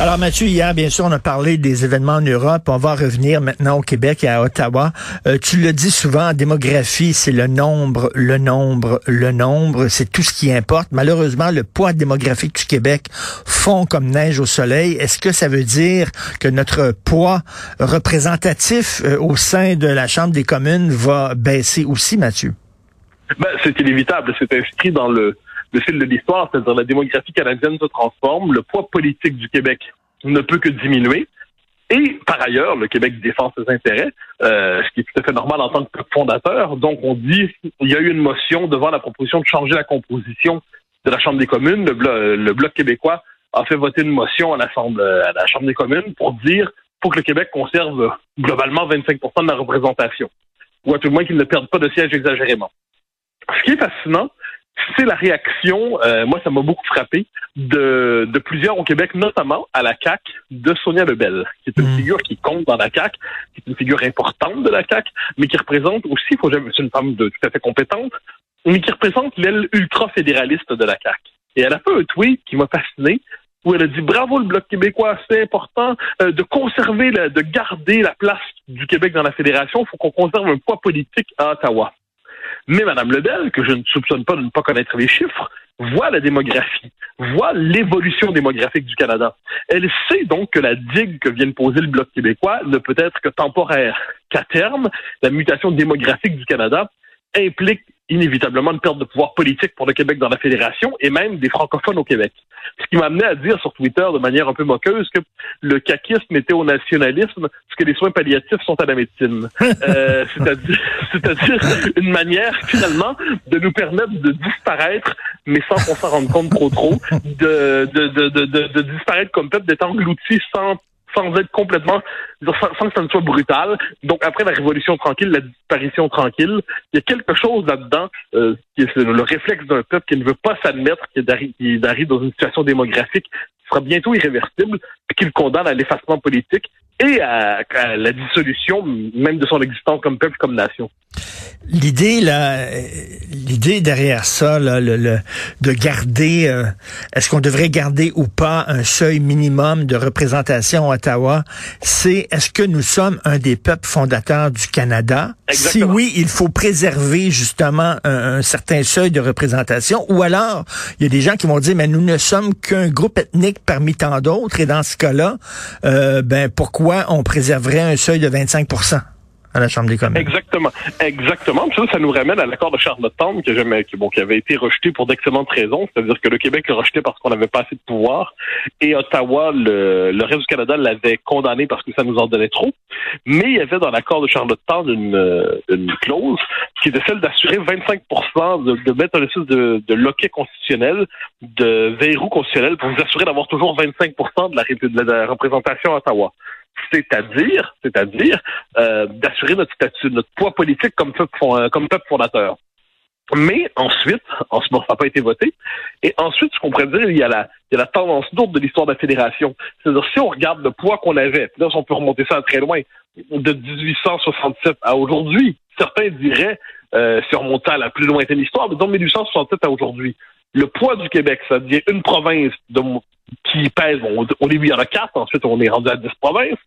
Alors Mathieu, hier, bien sûr, on a parlé des événements en Europe. On va revenir maintenant au Québec et à Ottawa. Euh, tu le dis souvent, en démographie, c'est le nombre, le nombre, le nombre. C'est tout ce qui importe. Malheureusement, le poids démographique du Québec fond comme neige au soleil. Est-ce que ça veut dire que notre poids représentatif euh, au sein de la Chambre des communes va baisser aussi, Mathieu? Ben, c'est inévitable. C'est inscrit dans le, le fil de l'histoire, c'est-à-dire la démographie canadienne se transforme, le poids politique du Québec ne peut que diminuer. Et par ailleurs, le Québec défend ses intérêts, euh, ce qui est tout à fait normal en tant que fondateur. Donc, on dit il y a eu une motion devant la proposition de changer la composition de la Chambre des communes. Le, Bloc, québécois a fait voter une motion à la Chambre des communes pour dire faut que le Québec conserve globalement 25 de la représentation, ou à tout le moins qu'il ne perde pas de sièges exagérément. Ce qui est fascinant, c'est la réaction, euh, moi ça m'a beaucoup frappé, de, de, plusieurs au Québec, notamment à la CAC de Sonia Lebel, qui est une figure qui compte dans la CAC, qui est une figure importante de la CAC, mais qui représente aussi, faut jamais, c'est une femme de, tout à fait compétente, mais qui représente l'aile ultra-fédéraliste de la CAC. Et elle a fait un tweet qui m'a fasciné, où elle a dit bravo le Bloc québécois, c'est important euh, de conserver, la, de garder la place du Québec dans la fédération. Il faut qu'on conserve un poids politique à Ottawa. Mais Mme Lebel, que je ne soupçonne pas de ne pas connaître les chiffres, voit la démographie, voit l'évolution démographique du Canada. Elle sait donc que la digue que vient de poser le Bloc québécois ne peut être que temporaire, qu'à terme, la mutation démographique du Canada implique inévitablement une perte de pouvoir politique pour le Québec dans la fédération et même des francophones au Québec. Ce qui m'a amené à dire sur Twitter de manière un peu moqueuse que le caquisme était au nationalisme ce que les soins palliatifs sont à la médecine. Euh, c'est-à-dire, c'est-à-dire une manière finalement de nous permettre de disparaître, mais sans qu'on s'en rende compte trop trop, de, de, de, de, de disparaître comme peuple, d'être englouti sans sans être complètement, sans, que ça ne soit brutal. Donc après la révolution tranquille, la disparition tranquille, il y a quelque chose là-dedans euh, qui est le réflexe d'un peuple qui ne veut pas s'admettre qu'il arrive dans une situation démographique qui sera bientôt irréversible, puis qu'il condamne à l'effacement politique et à, à, la dissolution même de son existence comme peuple, comme nation. L'idée là, l'idée derrière ça, là, le, le, de garder, euh, est-ce qu'on devrait garder ou pas un seuil minimum de représentation à Ottawa, c'est est-ce que nous sommes un des peuples fondateurs du Canada? Exactement. Si oui, il faut préserver justement un, un, certain seuil de représentation, ou alors il y a des gens qui vont dire mais nous ne sommes qu'un groupe ethnique parmi tant d'autres, et dans ce cas-là, euh, ben pourquoi on préserverait un seuil de 25% à la Chambre des communes? Exactement. Exactement. Ça, nous ramène à l'accord de Charlottetown que qui, bon, qui avait été rejeté pour d'excellentes raisons. C'est-à-dire que le Québec l'a rejeté parce qu'on n'avait pas assez de pouvoir. Et Ottawa, le, le reste du Canada l'avait condamné parce que ça nous en donnait trop. Mais il y avait dans l'accord de Charlottetown une, une clause qui était celle d'assurer 25 de, de mettre un espèce de, de loquet constitutionnel, de verrou constitutionnel pour vous assurer d'avoir toujours 25 de la, de la représentation à Ottawa c'est-à-dire, c'est-à-dire euh, d'assurer notre statut, notre poids politique comme peuple, comme peuple fondateur. Mais ensuite, en ce moment, ça n'a pas été voté. Et ensuite, ce qu'on pourrait dire, il y a la, il y a la tendance lourde de l'histoire de la fédération. C'est-à-dire, si on regarde le poids qu'on avait, là, on peut remonter ça très loin, de 1867 à aujourd'hui, certains diraient, euh, si on remontait à la plus lointaine histoire, mais de 1867 à aujourd'hui, le poids du Québec, ça devient une province de, qui pèse, bon, au début, il y en a quatre, ensuite, on est rendu à dix provinces.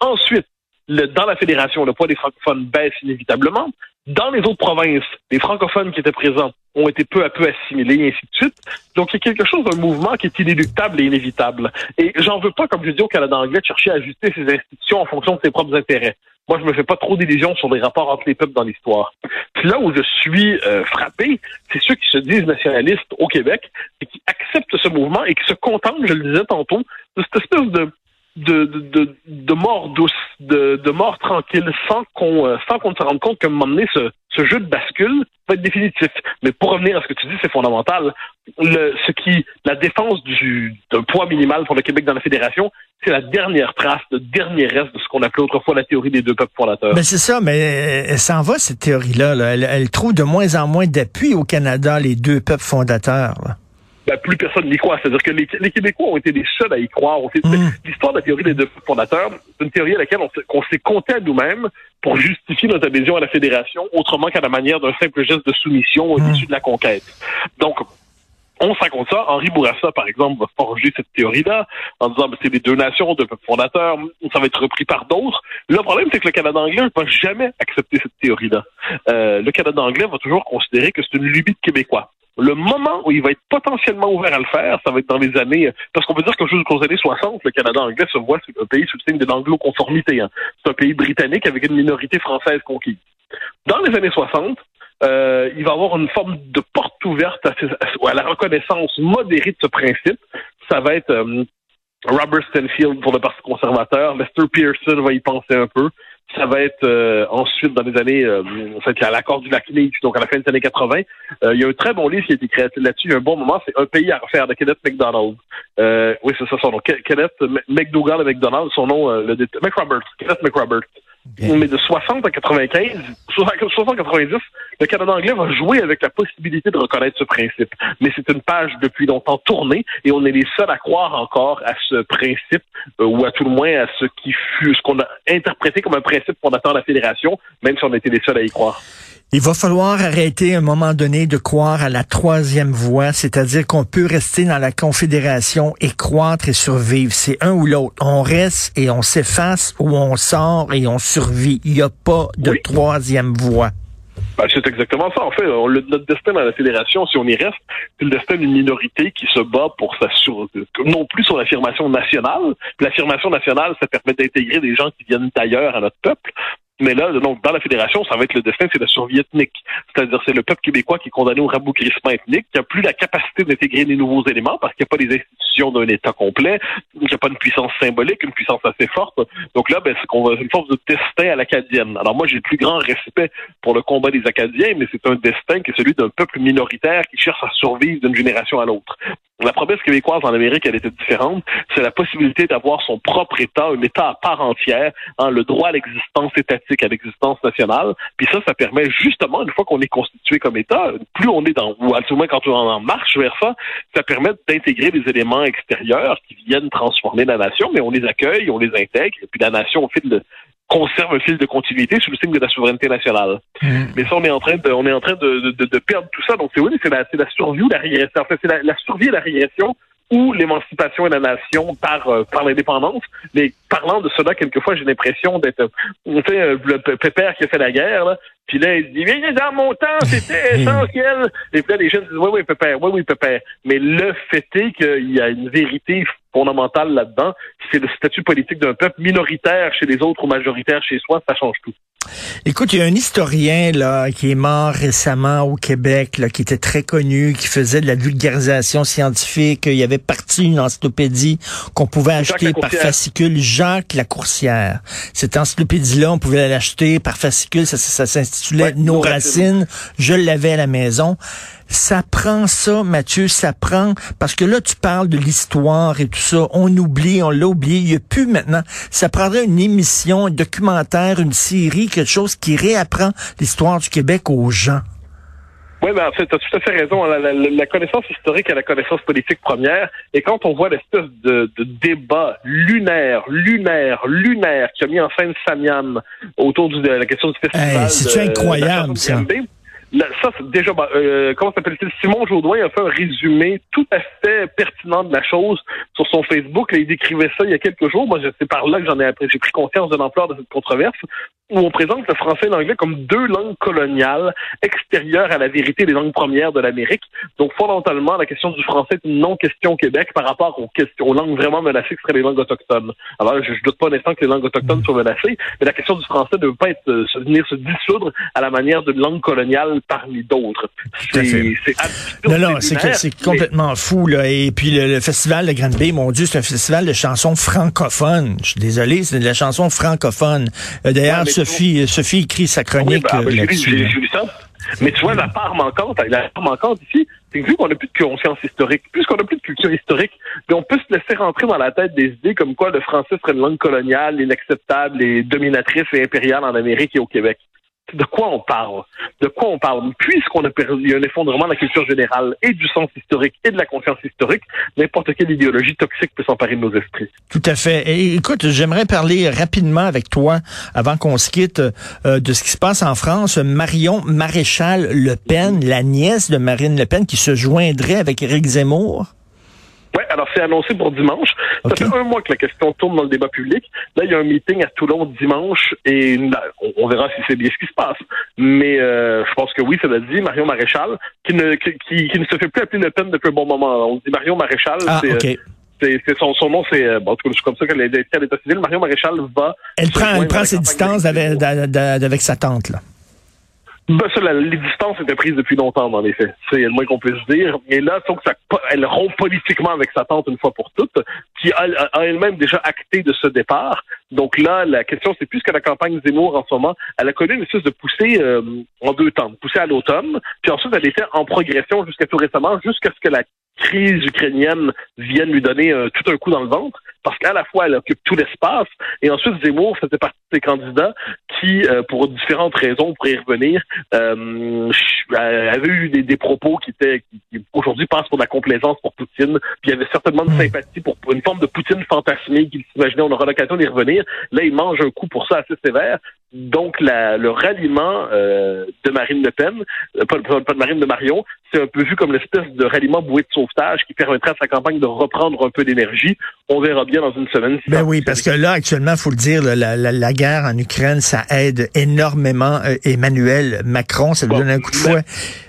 Ensuite, le, dans la fédération, le poids des francophones baisse inévitablement. Dans les autres provinces, les francophones qui étaient présents ont été peu à peu assimilés, et ainsi de suite. Donc, il y a quelque chose d'un mouvement qui est inéluctable et inévitable. Et j'en veux pas, comme je dis au Canada anglais, de chercher à ajuster ses institutions en fonction de ses propres intérêts. Moi, je me fais pas trop d'illusions sur les rapports entre les peuples dans l'histoire. Puis là où je suis euh, frappé, c'est ceux qui se disent nationalistes au Québec et qui acceptent ce mouvement et qui se contentent, je le disais tantôt, de cette espèce de de, de, de, mort douce, de, de mort tranquille, sans qu'on euh, sans qu'on se rende compte qu'à un moment donné, ce, ce jeu de bascule va être définitif. Mais pour revenir à ce que tu dis, c'est fondamental. Le, ce qui, la défense du d'un poids minimal pour le Québec dans la fédération, c'est la dernière trace, le dernier reste de ce qu'on appelait autrefois la théorie des deux peuples fondateurs. Ben c'est ça, mais elle s'en va cette théorie-là. Là. Elle, trouve de moins en moins d'appui au Canada, les deux peuples fondateurs. Ben, plus personne n'y croit. C'est-à-dire que les, Québécois ont été les seuls à y croire. Mm. L'histoire de la théorie des deux fondateurs, c'est une théorie à laquelle on, s'est compté à nous-mêmes pour justifier notre adhésion à la fédération, autrement qu'à la manière d'un simple geste de soumission mm. issu de la conquête. Donc, on se raconte ça. Henri Bourassa, par exemple, va forger cette théorie-là en disant que ben, c'est les deux nations, deux peuples fondateurs, ça va être repris par d'autres. Le problème, c'est que le Canada anglais ne va jamais accepter cette théorie-là. Euh, le Canada anglais va toujours considérer que c'est une lubie de Québécois. Le moment où il va être potentiellement ouvert à le faire, ça va être dans les années, parce qu'on peut dire que jusqu'aux années 60, le Canada anglais se voit un pays sous le signe de l'anglo-conformité. Hein. C'est un pays britannique avec une minorité française conquise. Dans les années 60, euh, il va avoir une forme de porte ouverte à, la reconnaissance modérée de ce principe. Ça va être euh, Robert Stanfield pour le Parti conservateur, Lester Pearson va y penser un peu, ça va être euh, ensuite dans les années, euh, à l'accord du lac donc à la fin des années 80. Euh, il y a un très bon livre qui a été créé là-dessus. Un bon moment, c'est Un pays à refaire de Kenneth McDonald. Euh, oui, c'est ça son nom. Kenneth McDougall et McDonald, son nom, le McRoberts, Kenneth McRoberts. Mais de 60 à 95, 60 à 90, le Canada anglais va jouer avec la possibilité de reconnaître ce principe. Mais c'est une page depuis longtemps tournée et on est les seuls à croire encore à ce principe, euh, ou à tout le moins à ce qui fut, ce qu'on a interprété comme un principe fondateur de la fédération, même si on était les seuls à y croire. Il va falloir arrêter à un moment donné de croire à la troisième voie, c'est-à-dire qu'on peut rester dans la confédération et croître et survivre. C'est un ou l'autre. On reste et on s'efface ou on sort et on survit. Il n'y a pas de troisième voie. Ben, c'est exactement ça. En fait, notre destin dans la fédération, si on y reste, c'est le destin d'une minorité qui se bat pour sa non plus sur l'affirmation nationale. L'affirmation nationale, ça permet d'intégrer des gens qui viennent d'ailleurs à notre peuple. Mais là, donc, dans la fédération, ça va être le destin, c'est la survie ethnique. C'est-à-dire, c'est le peuple québécois qui est condamné au rabougrissement ethnique, qui n'a plus la capacité d'intégrer des nouveaux éléments parce qu'il n'y a pas les institutions d'un État complet, il n'y a pas une puissance symbolique, une puissance assez forte. Donc là, ben, c'est qu'on une force de destin à l'acadienne. Alors moi, j'ai le plus grand respect pour le combat des Acadiens, mais c'est un destin qui est celui d'un peuple minoritaire qui cherche à survivre d'une génération à l'autre. La promesse québécoise en Amérique, elle était différente. C'est la possibilité d'avoir son propre État, un État à part entière, hein, le droit à l'existence étatique, à l'existence nationale. Puis ça, ça permet justement, une fois qu'on est constitué comme État, plus on est dans, ou à tout moins quand on en marche vers ça, ça permet d'intégrer des éléments extérieurs qui viennent transformer la nation, mais on les accueille, on les intègre, et puis la nation, au fil de, conserve un fil de continuité sous le signe de la souveraineté nationale. Mmh. Mais ça, on est en train de, on est en train de, de, de perdre tout ça. Donc c'est oui, c'est la, la survie ou la régression. En fait, c'est la, la, survie et la régression ou l'émancipation et la nation par euh, par l'indépendance. Mais parlant de cela, quelquefois, j'ai l'impression d'être, sais, euh, le pépère qui a fait la guerre, là, puis là, il dit, mais dans mon temps, c'était essentiel. Et puis là, les jeunes disent, oui, oui, pépère, oui, oui, pépère. Mais le fait est qu'il y a une vérité fondamentale là-dedans, c'est le statut politique d'un peuple minoritaire chez les autres ou majoritaire chez soi, ça change tout. Écoute, il y a un historien là qui est mort récemment au Québec, là, qui était très connu, qui faisait de la vulgarisation scientifique. Il y avait parti une encyclopédie qu'on pouvait acheter par fascicule. Jacques Lacourcière. Cette encyclopédie-là, on pouvait l'acheter par fascicule. Ça, ça, s'intitulait Nos racines. Je l'avais à la maison. Ça prend ça, Mathieu, ça prend, parce que là, tu parles de l'histoire et tout ça. On oublie, on l'a oublié. Il n'y a plus maintenant. Ça prendrait une émission, un documentaire, une série, quelque chose qui réapprend l'histoire du Québec aux gens. Oui, ben, en fait, tu as tout à fait raison. La, connaissance historique est la connaissance politique première. Et quand on voit l'espèce de, débat lunaire, lunaire, lunaire qui a mis en scène Samian autour de la question du festival. c'est incroyable, là, ça, c'est déjà, bah, euh, comment s'appelle-t-il? Simon Jaudoin a fait un résumé tout à fait pertinent de la chose sur son Facebook. Il décrivait ça il y a quelques jours. Moi, c'est par là que j'en ai appris, j'ai pris conscience de l'ampleur de cette controverse où on présente le français et l'anglais comme deux langues coloniales extérieures à la vérité des langues premières de l'Amérique. Donc, fondamentalement, la question du français est une non-question au Québec par rapport aux, langues vraiment menacées qui seraient les langues autochtones. Alors, je, je doute pas un instant que les langues autochtones soient menacées, mais la question du français ne veut pas être, euh, venir se dissoudre à la manière d'une langue coloniale parmi d'autres. C'est Non, non, c'est mais- complètement fou. Là. Et puis le, le festival de Granby, mon Dieu, c'est un festival de chansons francophones. Je suis désolé, c'est de la chanson francophone. Euh, D'ailleurs, Ouais, Sophie, Sophie écrit sa chronique là-dessus. Mais tu vois, la part manquante, la part manquante ici, c'est que vu qu'on n'a plus de conscience historique, puisqu'on n'a plus de culture historique, on peut se laisser rentrer dans la tête des idées comme quoi le français serait une langue coloniale, inacceptable et dominatrice et impériale en Amérique et au Québec. De quoi on parle? De quoi on parle? Puisqu'on a perdu un effondrement de la culture générale et du sens historique et de la conscience historique, n'importe quelle idéologie toxique peut s'emparer de nos esprits. Tout à fait. Écoute, j'aimerais parler rapidement avec toi, avant qu'on se quitte, euh, de ce qui se passe en France. Marion Maréchal Le Pen, la nièce de Marine Le Pen, qui se joindrait avec Éric Zemmour. Oui, alors c'est annoncé pour dimanche. Ça fait un mois que la question tourne dans le débat public. Là, il y a un meeting à Toulon dimanche et là, on, verra si c'est bien ce qui se passe. Mais euh, je pense que oui, ça l'a dit. Marion Maréchal, qui ne, qui, qui- qui ne se fait plus appeler Le Pen depuis un bon moment. On dit Marion Maréchal. Ah, c'est, euh, c'est, c'est son, son nom, c'est euh, bon, en tout cas, comme ça qu'elle est à l'état civil. Marion Maréchal va. Elle prend, elle prend ses distances avec, avec sa tante, là. Ben, ça, la- les distances étaient prises depuis longtemps, les faits. C'est le moins qu'on puisse dire. Et là, donc, ça, elle rompt politiquement avec sa tante une fois pour toutes, qui a, a elle-même déjà acté de ce départ. Donc là, la question, c'est plus que la campagne Zemmour en ce moment, elle a connu une espèce de poussée euh, en deux temps. Poussée à l'automne, puis ensuite elle était en progression jusqu'à tout récemment, jusqu'à ce que la crise ukrainienne vienne lui donner euh, tout un coup dans le ventre, parce qu'à la fois, elle occupe tout l'espace, et ensuite Zemmour faisait partie des candidats qui, euh, pour différentes raisons, pour y revenir, euh, euh, avait eu des, des propos qui étaient, qui, qui aujourd'hui passent pour de la complaisance pour Poutine, puis il y avait certainement de Mm. sympathie pour, pour une forme de Poutine fantasmée qu'il s'imaginait, on aura l'occasion d'y revenir. Là, il mange un coup pour ça assez sévère. Donc, la, le ralliement euh, de Marine Le Pen, euh, pas, pas- de Marine de Marion, c'est un peu vu comme l'espèce de ralliement bouée de sauvetage qui permettra à sa campagne de reprendre un peu d'énergie. On verra bien dans une semaine. si Ben oui, parce que là, actuellement, faut le dire, la, la, la guerre en Ukraine, ça aide énormément euh, Emmanuel Macron. Ça lui Bon, donne un coup de fouet.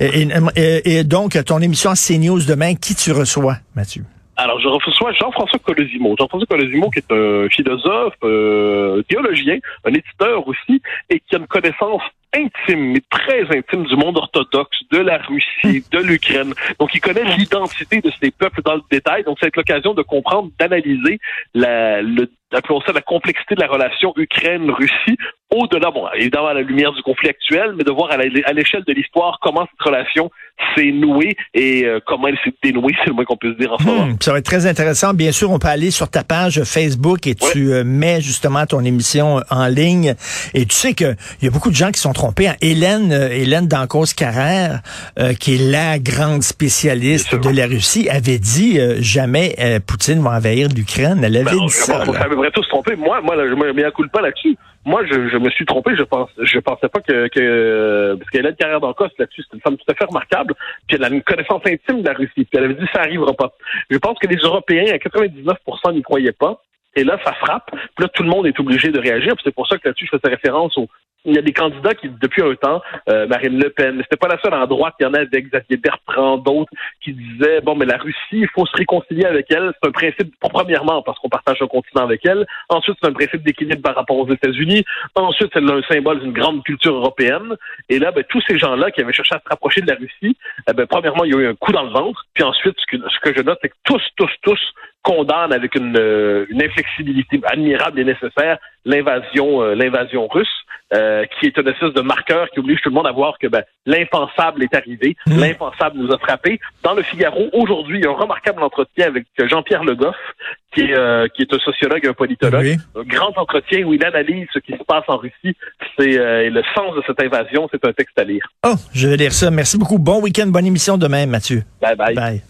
Et, et- et donc, ton émission CNews demain, qui tu reçois, Mathieu? Alors, je reçois Jean-François Colosimo. Jean-François Colosimo, qui est un philosophe, euh, théologien, un éditeur aussi, et qui a une connaissance intime, mais très intime du monde orthodoxe, de la Russie, de l'Ukraine. Donc, il connaît l'identité de ces peuples dans le détail. Donc, être l'occasion de comprendre, d'analyser la, le, ça la complexité de la relation Ukraine-Russie au-delà, bon, évidemment à la lumière du conflit actuel, mais de voir à l'échelle de l'histoire comment cette relation s'est nouée et euh, comment elle s'est dénouée, c'est le moins qu'on puisse dire en ce moment. Hmm, ça va être très intéressant. Bien sûr, on peut aller sur ta page Facebook et tu euh, mets justement ton émission euh, en ligne. Et tu sais que il y a beaucoup de gens qui sont trompés. hein. Hélène, euh, Hélène Dancos Carrère, euh, qui est la grande spécialiste de la Russie, avait dit euh, jamais euh, Poutine va envahir l'Ukraine. Elle avait Ben, dit ça. pense qu'on là. devrait tous se tromper. Moi, moi, là, je me mets un coup de pas là-dessus. Moi, je, je me suis trompé. Je pense, je pensais pas que, que parce qu'elle a une carrière d'Ancos là-dessus. C'est une femme tout à fait remarquable. Puis elle a une connaissance intime de la Russie. Puis elle avait dit ça arrivera pas. Je pense que les Européens, à 99%, n'y croyaient pas. Et là, ça frappe. Puis là, tout le monde est obligé de réagir. Puis c'est pour ça que là-dessus, je faisais référence au. Il y a des candidats qui, depuis un temps, euh, Marine Le Pen, c'était pas la seule en droite, il y en avait Xavier Bertrand, d'autres, qui disaient, bon, mais la Russie, il faut se réconcilier avec elle. C'est un principe, premièrement, parce qu'on partage un continent avec elle. Ensuite, c'est un principe d'équilibre par rapport aux États-Unis. Ensuite, c'est un symbole d'une grande culture européenne. Et là, ben, tous ces gens-là qui avaient cherché à se rapprocher de la Russie, eh ben, premièrement, il y a eu un coup dans le ventre. Puis ensuite, ce que, ce que je note, c'est que tous, tous, tous condamnent avec une, euh, une inflexibilité admirable et nécessaire l'invasion, euh, l'invasion russe. Euh, qui est une espèce de marqueur qui oblige tout le monde à voir que ben, l'impensable est arrivé, Mmh. l'impensable nous a frappé. Dans le Figaro, aujourd'hui, il y a un remarquable entretien avec Jean-Pierre Le Goff, qui est, euh, qui est un sociologue, un politologue. Oui. Un grand entretien où il analyse ce qui se passe en Russie. C'est euh, et le sens de cette invasion, c'est un texte à lire. Oh, je vais lire ça. Merci beaucoup. Bon week-end, bonne émission demain, Mathieu. Bye bye. Bye.